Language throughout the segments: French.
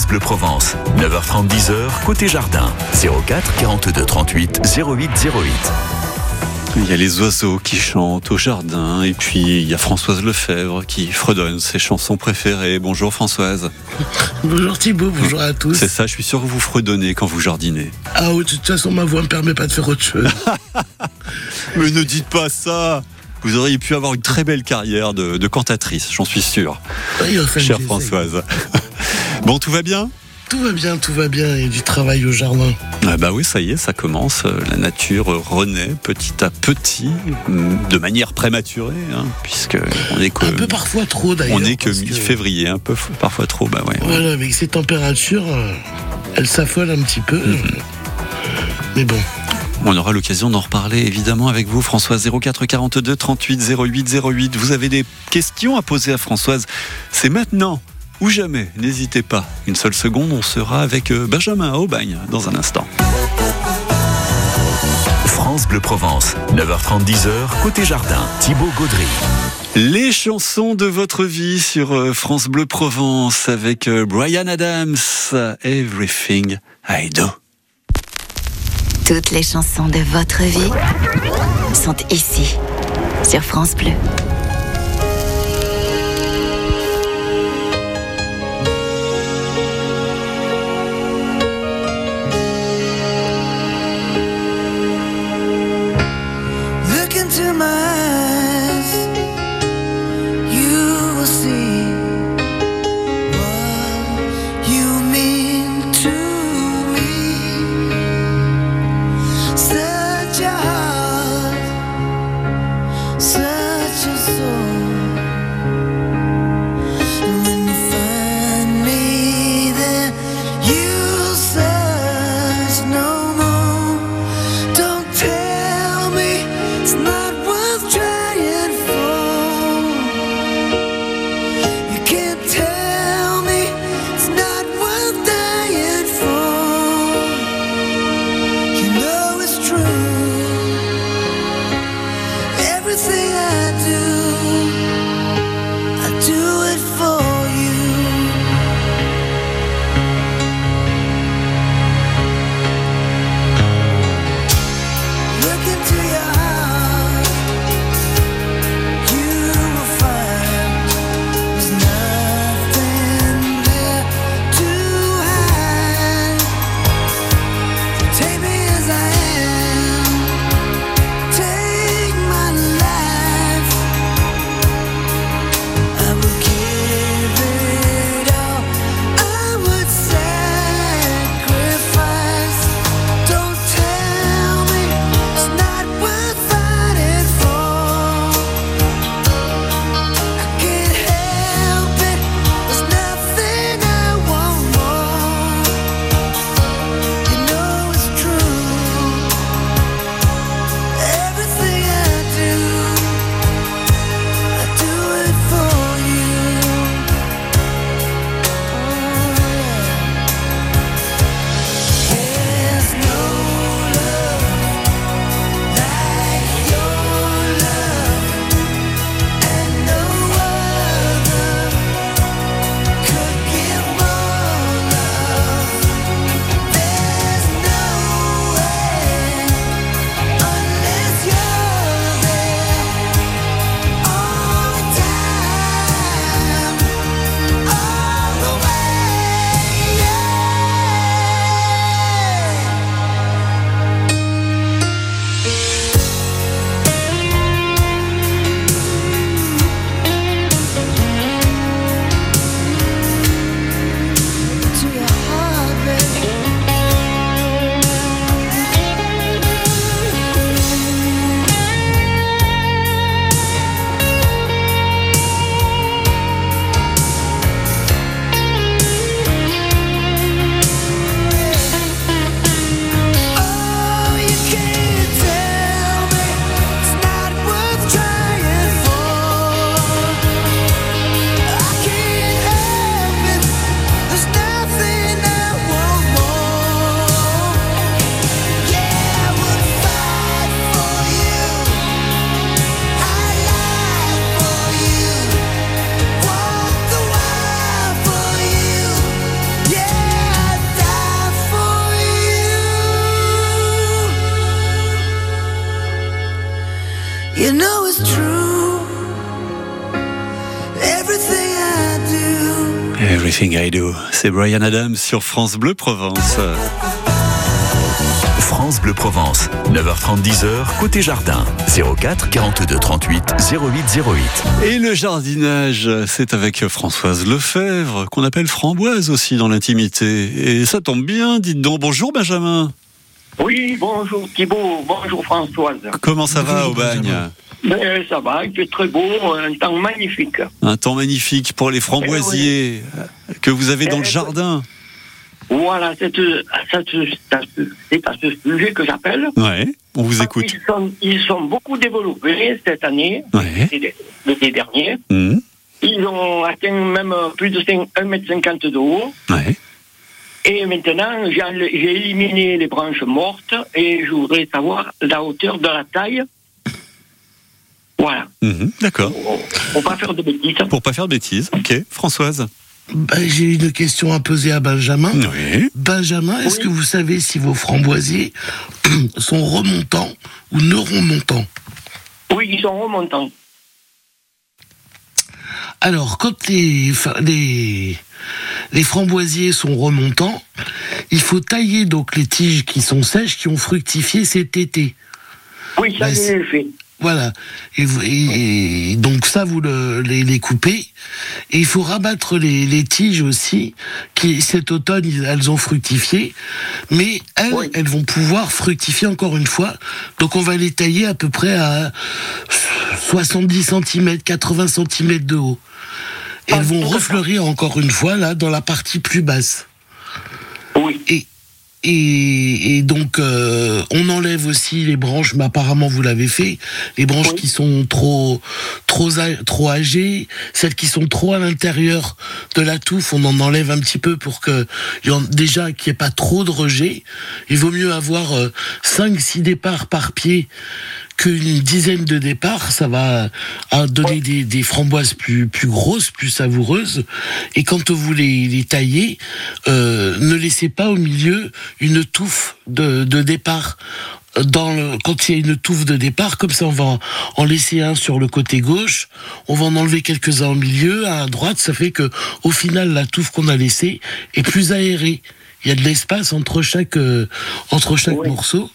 France Bleu Provence. 9h30, 10h, côté jardin. 04 42 38 08 08. Il y a les oiseaux qui chantent au jardin et puis il y a Françoise Lefebvre qui fredonne ses chansons préférées. Bonjour Françoise. bonjour Thibault, bonjour à tous. C'est ça, je suis sûr que vous fredonnez quand vous jardinez. Ah oui, de toute façon ma voix ne me permet pas de faire autre chose. Mais ne dites pas ça vous auriez pu avoir une très belle carrière de, cantatrice, j'en suis sûr. Oui, Chère Françoise. bon, tout va bien tout va bien, tout va bien, il y a du travail au jardin. Ah bah oui, ça y est, ça commence. La nature renaît petit à petit, de manière prématurée, hein, puisque on est que un peu parfois trop d'ailleurs. On est que mi-février, un peu parfois trop, bah ouais. Voilà, avec ces températures, euh, elles s'affolent un petit peu. Mm-hmm. Mais bon. On aura l'occasion d'en reparler évidemment avec vous, Françoise 04 42 38 08 08. Vous avez des questions à poser à Françoise C'est maintenant ou jamais. N'hésitez pas. Une seule seconde, on sera avec euh, Benjamin Aubagne dans un instant. France Bleu Provence, 9h30, 10h, côté jardin, Thibaut Gaudry. Les chansons de votre vie sur euh, France Bleu Provence avec euh, Brian Adams, Everything I Do. Toutes les chansons de votre vie sont ici, sur France Bleu. everything. C'est Brian Adams sur France Bleu Provence. France Bleu Provence, 9h30, 10h, côté jardin. 04 42 38 08 08. Et le jardinage, c'est avec Françoise Lefebvre, qu'on appelle Framboise aussi dans l'intimité. Et ça tombe bien, dites donc. Bonjour Benjamin. Oui, bonjour Thibault, bonjour Françoise. Comment ça va au bagne Ben, ça va, il fait très beau, un temps magnifique. Un temps magnifique pour les framboisiers que vous avez dans le Eh jardin. Voilà, c'est euh, à ce sujet que j'appelle. Ouais, on vous écoute. Ils sont, ils sont beaucoup développés cette année, Ouais. l'été dernier. Mmh. Ils ont atteint même plus de 1,50 m de haut. Ouais. Et maintenant, j'ai éliminé les branches mortes et je voudrais savoir la hauteur de la taille. Voilà. Mhm, D'accord. Va pas faire de bêtises. Pour pas faire de bêtises. Ok. Françoise. Bah, J'ai une question à poser à Benjamin. Oui. Benjamin, est-ce Oui. que vous savez si vos framboisiers sont remontants ou non remontants? Oui, ils sont remontants. Alors, quand les, fa- les, les framboisiers sont remontants, il faut tailler donc les tiges qui sont sèches, qui ont fructifié cet été. Oui, ça, Bah, j'ai c'est- le fait. Voilà. Et, vous- et- et donc ça, vous le- les, les coupez. Et il faut rabattre les, les tiges aussi, qui cet automne, elles ont fructifié. Mais elles, Oui. elles vont pouvoir fructifier encore une fois. Donc on va les tailler à peu près à 70 cm, 80 cm de haut. Et Ah, elles vont refleurir encore une fois là dans la partie plus basse. Et, donc, euh, on enlève aussi les branches, mais apparemment vous l'avez fait, les branches Oui. qui sont trop, trop, trop âgées, celles qui sont trop à l'intérieur de la touffe, on en enlève un petit peu pour que, déjà, qu'il n'y ait pas trop de rejet. Il vaut mieux avoir 5-6 départs par pied qu'une dizaine de départs, ça va euh, donner des, des framboises plus, plus grosses, plus savoureuses. Et quand vous les, les taillez, euh, ne laissez pas au milieu une touffe de, de départ. Dans le, quand il y a une touffe de départ, comme ça on va en, en laisser un sur le côté gauche, on va en enlever quelques-uns au milieu, à droite, ça fait que au final la touffe qu'on a laissée est plus aérée. Il y a de l'espace entre chaque, euh, entre chaque Oui. morceau.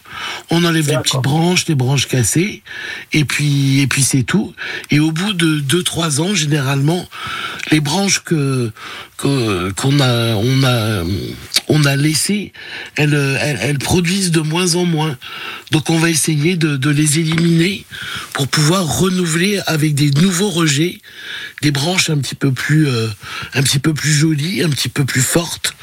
On enlève les petites branches, les branches cassées, et puis, et puis c'est tout. Et au bout de 2-3 ans, généralement, les branches que que- qu'on a, on a, on a laissées, elles, elles, elles produisent de moins en moins. Donc on va essayer de, de les éliminer pour pouvoir renouveler avec des nouveaux rejets, des branches un petit peu plus, euh, un petit peu plus jolies, un petit peu plus fortes.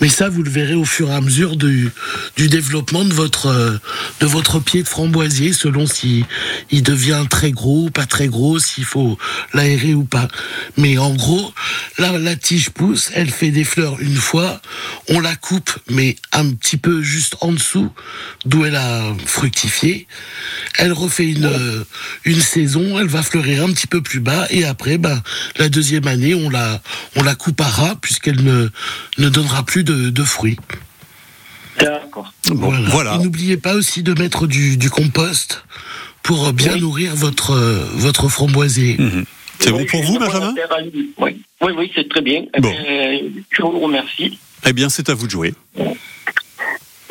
Mais ça, vous le verrez au fur et à mesure du, développement de votre, euh, de votre pied de framboisier, selon si devient très gros ou pas très gros, s'il faut l'aérer ou pas. Mais en gros, la tige pousse, elle fait des fleurs une fois, on la coupe, mais un petit peu juste en dessous, d'où elle a fructifié. Elle refait une, euh, une saison, elle va fleurir un petit peu plus bas, et après, ben, la deuxième année, on la, on la coupe à ras, puisqu'elle ne, ne donnera plus de, de fruits. D'accord. Bon, voilà. Et n'oubliez pas aussi de mettre du, du compost pour euh, bien Oui. nourrir votre, euh, votre framboisier. Mhm. C'est bon Oui, pour vous, Benjamin. Oui, oui, oui c'est très bien. Eh Bon. bien, je vous remercie. Eh bien, c'est à vous de jouer.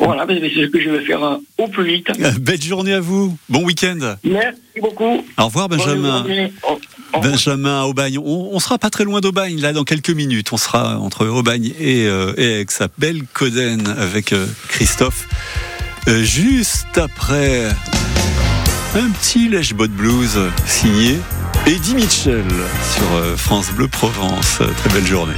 Voilà, c'est ce que je vais faire euh, au plus vite. Belle journée à vous. Bon week-end. Merci beaucoup. Au revoir, Benjamin. Au- revoir. Benjamin à Aubagne. On, on sera pas très loin d'Aubagne, là, dans quelques minutes. On sera entre Aubagne et, euh, et avec sa belle Coden avec euh, Christophe. Euh, juste après un petit Lèche-Bot Blues signé Eddie Mitchell sur euh, France Bleu Provence. Euh, Très belle journée.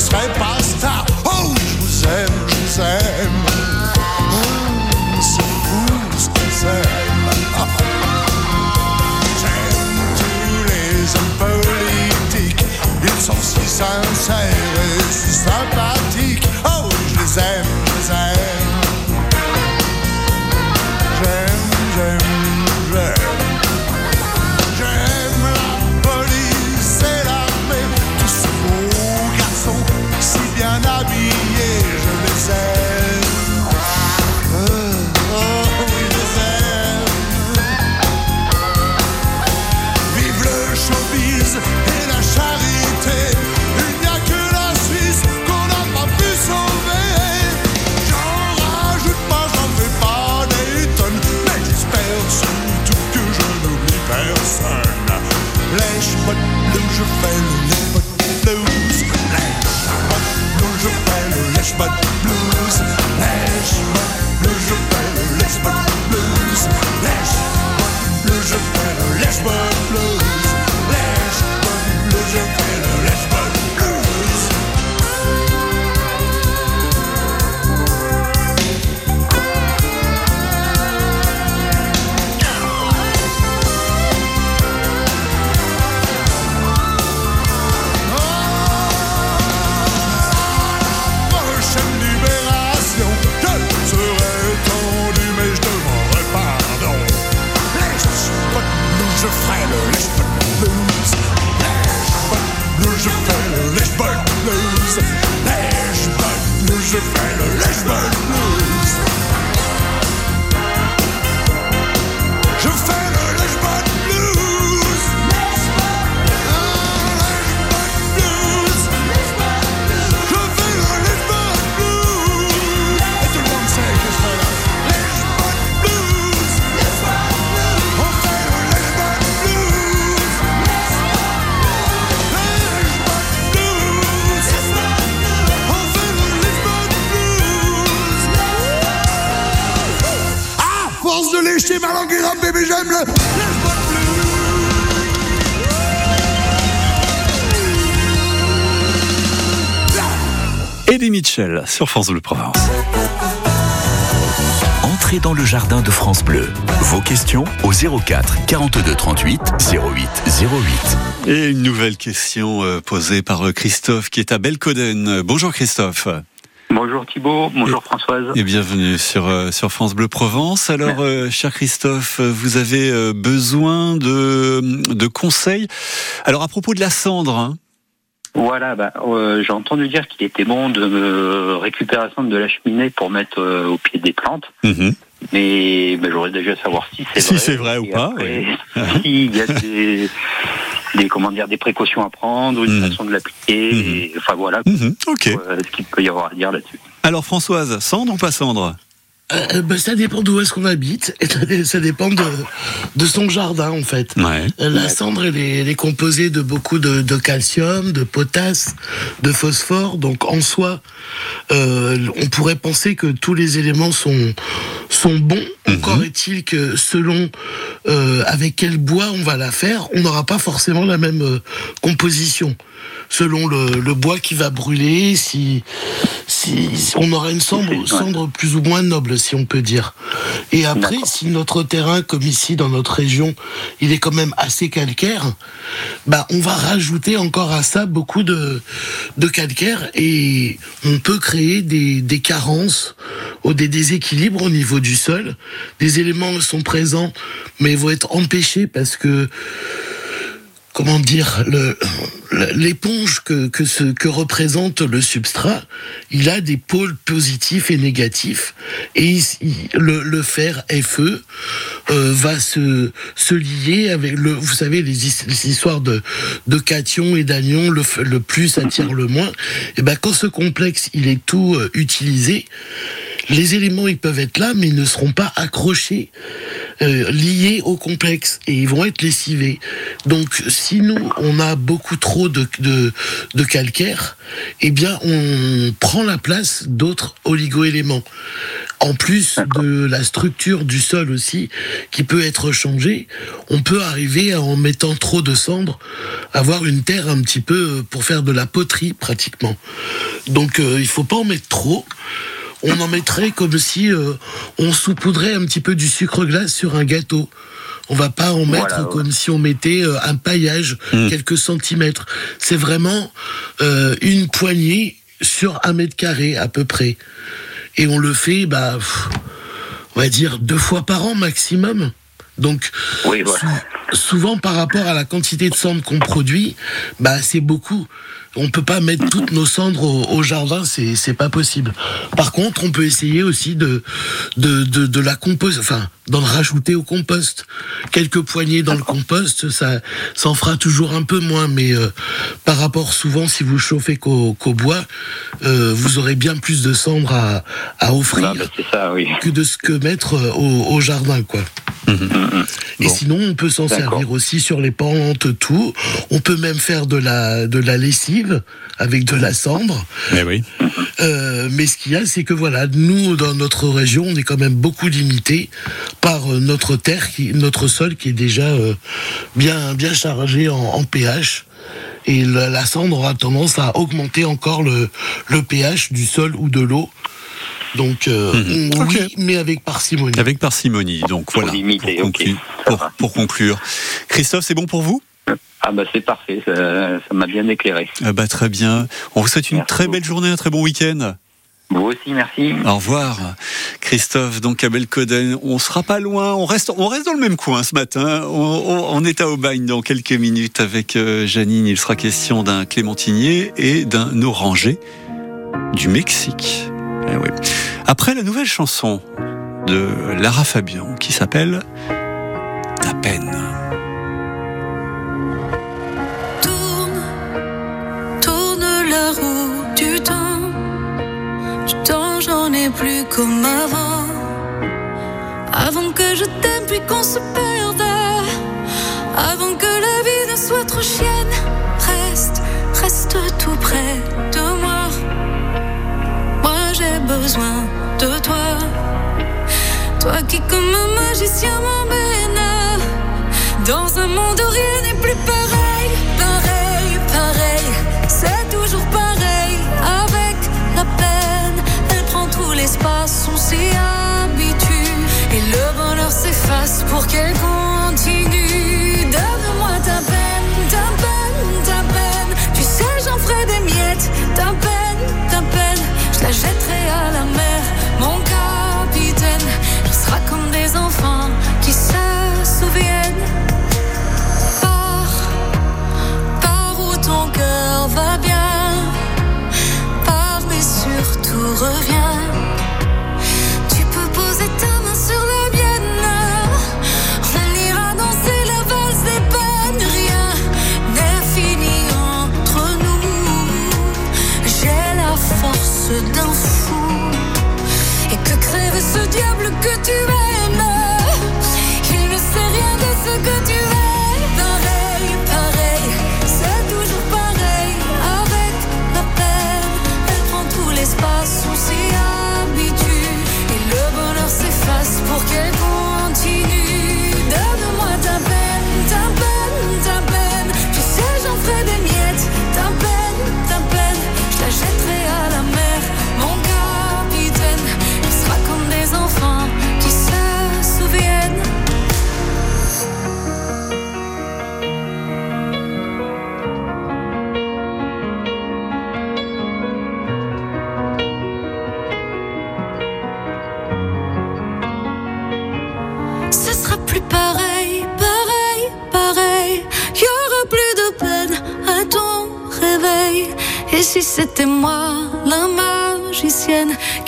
Je ne serai pas star. Oh, je vous aime, je vous aime. Oh, c'est fou ce qu'on s'aime. J'aime tous les hommes politiques. Ils sont si sincères et si sympathiques. Rap, bébé, j'aime le Blues Eddie Mitchell sur France Bleu Provence. Entrez dans le jardin de France Bleu. Vos questions au 04 42 38 08 08. Et une nouvelle question euh, posée par euh, Christophe qui est à Belcoden. Bonjour Christophe Bonjour Thibault, bonjour Françoise. et bienvenue sur, euh, sur France Bleu Provence. Alors, euh, cher Christophe, euh, vous avez euh, besoin de, de conseils. Alors, à propos de la cendre, hein, Voilà, bah, euh, j'ai entendu dire qu'il était bon de euh, récupération de la cheminée pour mettre euh, au pied des plantes, mhm. mais bah, j'aurais déjà savoir si c'est Si vrai. c'est vrai ou pas, après, S'il y a des, des, comment dire, des précautions à prendre, une Mhm. façon de l'appliquer, Mhm. enfin voilà, Mhm, ok. euh, ce qu'il peut y avoir à dire là-dessus. Alors, Françoise, cendre ou pas cendre Euh, ben, ça dépend d'où est-ce qu'on habite et ça, dé- ça dépend de, de son jardin en fait. Ouais. Euh, La cendre, elle est, elle est composée de beaucoup de, de calcium, de potasse, de phosphore. Donc en soi, euh, on pourrait penser que tous les éléments sont, sont bons. Encore est-il que selon euh, avec quel bois on va la faire, on n'aura pas forcément la même euh, composition. Selon le, le bois qui va brûler, si, on aura une cendre, Ouais. cendre plus ou moins noble, si on peut dire. Et après, si notre terrain, comme ici dans notre région, il est quand même assez calcaire, bah on va rajouter encore à ça beaucoup de, de calcaire et on peut créer des, des carences ou des déséquilibres au niveau du sol. Des éléments sont présents, mais vont être empêchés parce que comment dire, l'éponge que, représente le substrat, il a des pôles positifs et négatifs. Et le, fer Fe euh, va se, lier avec le, vous savez, les, his- les histoires de, cations et d'anions, le, plus attire le moins. Et ben quand ce complexe il est tout euh, utilisé, les éléments ils peuvent être là, mais ils ne seront pas accrochés, euh, liés au complexe, et ils vont être lessivés. Donc, si nous on a beaucoup trop de, de, calcaire, eh bien on prend la place d'autres oligo-éléments. en plus de la structure du sol aussi, qui peut être changée, on peut arriver à, en mettant trop de cendres, avoir une terre un petit peu euh, pour faire de la poterie pratiquement. Donc euh, il faut pas en mettre trop. On en mettrait comme si euh, on saupoudrait un petit peu du sucre glace sur un gâteau. On va pas en mettre Voilà, ouais. comme si on mettait euh, un paillage quelques centimètres. C'est vraiment euh, une poignée sur un mètre carré à peu près. Et on le fait, bah, pff, on va dire deux fois par an maximum. Donc, Oui, voilà. Sou- souvent par rapport à la quantité de cendres qu'on produit, bah, c'est beaucoup. On peut pas mettre toutes nos cendres au, au jardin, c'est c'est pas possible. Par contre, on peut essayer aussi de de, de, de la compost, enfin d'en rajouter au compost. Quelques poignées dans le compost, ça ça en fera toujours un peu moins, mais euh, par rapport souvent si vous chauffez qu'au bois, euh, vous aurez bien plus de cendres à, à offrir Ah, bah, c'est ça, oui. que de ce que mettre euh, au, au jardin, quoi. Et Bon. sinon, on peut s'en servir aussi sur les pentes, tout. On peut même faire de la, de la lessive avec de la cendre. Mais oui. Euh, mais ce qu'il y a, c'est que voilà, nous, dans notre région, on est quand même beaucoup limité par euh, notre terre, qui, notre sol qui est déjà euh, bien, bien chargé en, en pH. Et la, la cendre aura tendance à augmenter encore le, le pH du sol ou de l'eau. Donc, euh, oui, Ok. mais avec parcimonie. Avec parcimonie. Donc voilà. limiter, pour, ok. conclure, pour, conclure. Christophe, c'est bon pour vous? Ah bah c'est parfait, ça m'a bien éclairé. Ah bah, Très bien. On vous souhaite une Merci très beaucoup. belle journée, un très bon week-end. Vous aussi, merci. Au revoir, Christophe. Donc à Belcoden, on sera pas loin. On reste, on reste dans le même coin ce matin. On, on- on est à Aubagne dans quelques minutes avec euh, Janine. Il sera question d'un clémentinier et d'un oranger du Mexique. Eh. Après la nouvelle chanson de Lara Fabian qui s'appelle Ta peine. Tourne, tourne la roue du temps. Du temps, j'en ai plus comme avant. Avant que je t'aime, puis qu'on se perde. Toi qui, comme un magicien, m'emmène dans un monde où rien n'est plus pareil. Pareil, pareil, c'est toujours pareil. Avec la peine, elle prend tout l'espace, on s'y habitue. Et le bonheur s'efface pour qu'elle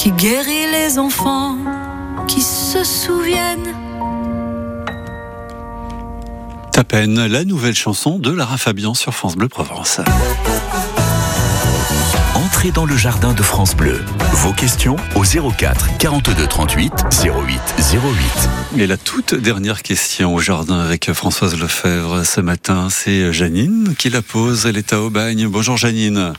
qui guérit les enfants, qui se souviennent. Ta peine, la nouvelle chanson de Lara Fabian sur France Bleu Provence. Entrez dans le jardin de France Bleu. Vos questions au 04 42 38 08 08. Et la toute dernière question au jardin avec Françoise Lefebvre ce matin, c'est Janine qui la pose. Elle est à Aubagne. Bonjour Janine.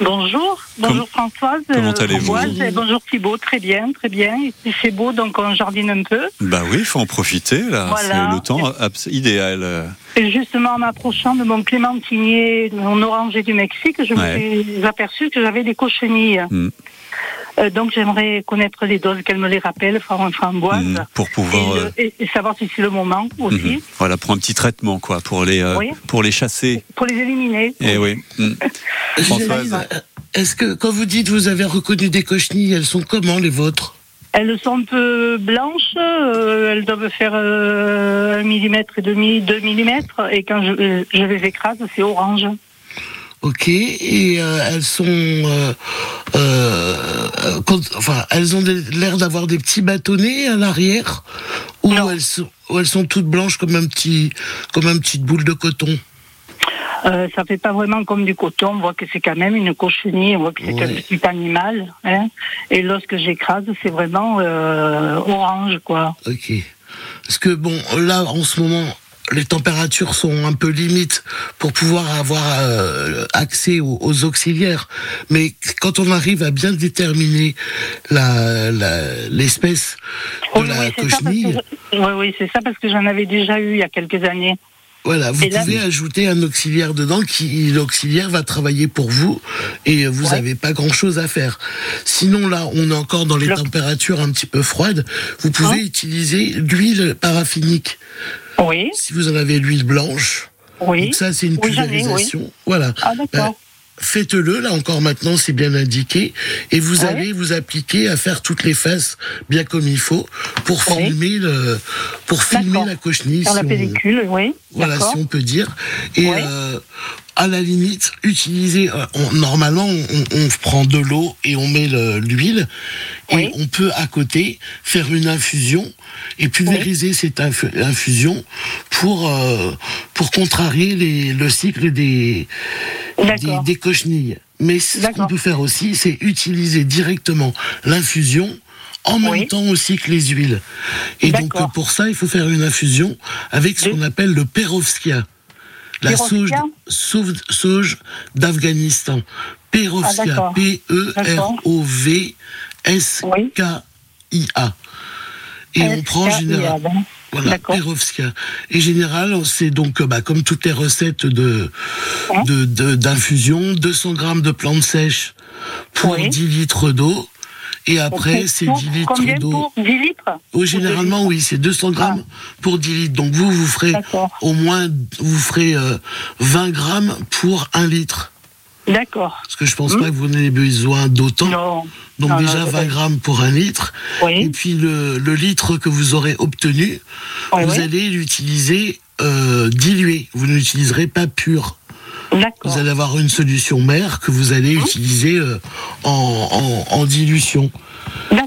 Bonjour, bonjour Françoise. comment euh, allez-vous Ambroise, et bonjour Thibault, très bien, très bien. Ici c'est beau, donc on jardine un peu. Bah oui, il faut en profiter là. Voilà. C'est le temps idéal. Et justement, en m'approchant de mon clémentinier, mon oranger du Mexique, je Ouais. me suis aperçu que j'avais des cochenilles. Mm. Euh, donc j'aimerais connaître les doses, qu'elle me les rappelle, Fran- Framboise. Mm, pour Et, pouvoir. euh, et- et savoir si c'est le moment aussi, mhm. Voilà, pour un petit traitement quoi, pour les euh, Oui. pour les chasser. pour les éliminer. Eh oui. Françoise. Est-ce que quand vous dites vous avez reconnu des cochenilles, elles sont comment les vôtres? Elles sont un peu blanches, euh, elles doivent faire euh, un millimètre et demi, deux millimètres, et quand je, je les écrase, c'est orange. Ok, et euh, elles sont, euh, euh, quand- enfin, elles ont l'air d'avoir des petits bâtonnets à l'arrière, ou elles sont, ou elles sont toutes blanches comme un petit, comme un petite boule de coton? Euh, ça fait pas vraiment comme du coton, on voit que c'est quand même une cochenille, on voit que c'est Ouais. un petit animal. Hein, et lorsque j'écrase, c'est vraiment euh, orange, quoi. Ok. Parce que bon, là, en ce moment, les températures sont un peu limites pour pouvoir avoir euh, accès aux, aux auxiliaires. Mais quand on arrive à bien déterminer la la- l'espèce de la ça parce cochenille, que je- oui, oui, c'est ça parce que j'en avais déjà eu il y a quelques années. Voilà, vous là- pouvez ajouter un auxiliaire dedans qui l'auxiliaire va travailler pour vous et vous Ouais. n'avez pas grand chose à faire. Sinon là, on est encore dans les Le- températures un petit peu froides. Vous pouvez Hein utiliser l'huile paraffinique. Oui, Si vous en avez l'huile blanche, oui. donc ça c'est une Oui, pulvérisation. Voilà. Ah, d'accord. Ben, Faites-le, là encore maintenant, c'est bien indiqué, et vous Ouais. allez vous appliquer à faire toutes les faces bien comme il faut pour Ouais. filmer le, pour filmer la cochenille. Sur la si on- pellicule, oui. voilà, si on peut dire. Et Ouais. euh, à la limite, utiliser. euh, on- normalement, on, on prend de l'eau et on met le- l'huile, et on peut à côté faire une infusion et pulvériser cette infu- infusion pour euh, pour contrarier les, le cycle des des, cochenilles. Mais ce qu'on peut faire aussi, c'est utiliser directement l'infusion en même Oui. temps aussi que les huiles. Et donc pour ça, il faut faire une infusion avec ce qu'on appelle le perovskia. La Perovskia sauge, d'Afghanistan. Ah, Perovskia. d'accord. P-E-R-O-V-S-K-I-A. Et on prend en général. SKIA, Voilà. Et général, c'est donc, euh, bah, comme toutes les recettes de, d'infusion, 200 grammes de plantes sèches pour Oui. 10 litres d'eau. Et après, c'est pour 10 litres d'eau. pour 10 litres Oui, généralement, oui, c'est 200 grammes pour 10 litres. Donc vous, vous ferez au moins, vous ferez euh, 20 grammes pour 1 litre. D'accord. Parce que je pense pas que vous en ayez besoin d'autant. Non. Donc Non, déjà je- 20 grammes pour 1 litre. Oui. Et puis le, le litre que vous aurez obtenu, vous oui. allez l'utiliser euh, dilué. Vous ne l'utiliserez pas pur. D'accord. Vous allez avoir une solution mère que vous allez utiliser euh, en, en- en dilution.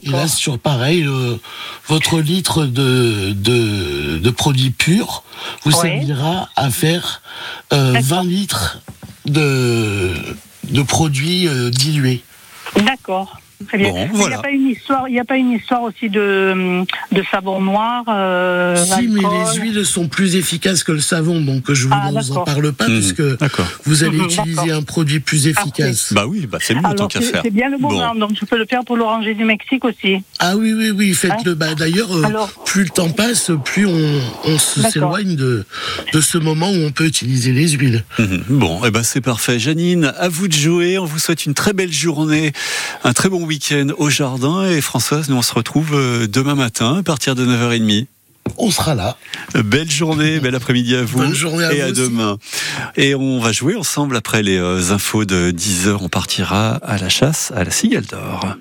Et là, toujours pareil, euh, votre litre de, de, de produit pur vous servira à faire euh, D'accord. 20 litres de, produits euh, dilués. D'accord. Très bien. Bon, Mais Il n'y a pas une histoire, il y a pas une histoire aussi de, hum, de savon noir. Euh, si, mais les huiles sont plus efficaces que le savon, donc je vous Ah, en parle pas, Mhm. puisque vous allez Mhm, utiliser un produit plus efficace. Bah oui, bah c'est mieux tant Alors qu'à c'est faire. c'est bien le moment, donc je peux le faire pour l'oranger du Mexique aussi. Ah oui, oui, oui, faites-le. Bah, D'ailleurs, euh, plus le temps passe, plus on, on s'éloigne de, de ce moment où on peut utiliser les huiles. Mhm. Bon, eh ben c'est parfait. Janine, à vous de jouer. On vous souhaite une très belle journée, un très bon week-end au jardin. Et Françoise, nous on se retrouve euh, demain matin à partir de 9h30. On sera là. Belle journée, bel après-midi à vous. Bonne journée à et vous à aussi. demain. Et on va jouer ensemble après les euh, infos de 10h. On partira à la chasse à la cigale d'or.